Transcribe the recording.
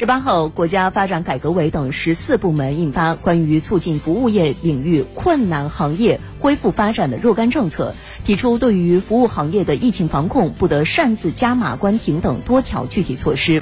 十八号国家发展改革委等十四部门印发关于促进服务业领域困难行业恢复发展的若干政策提出对于服务行业的疫情防控不得擅自加码关停等多条具体措施。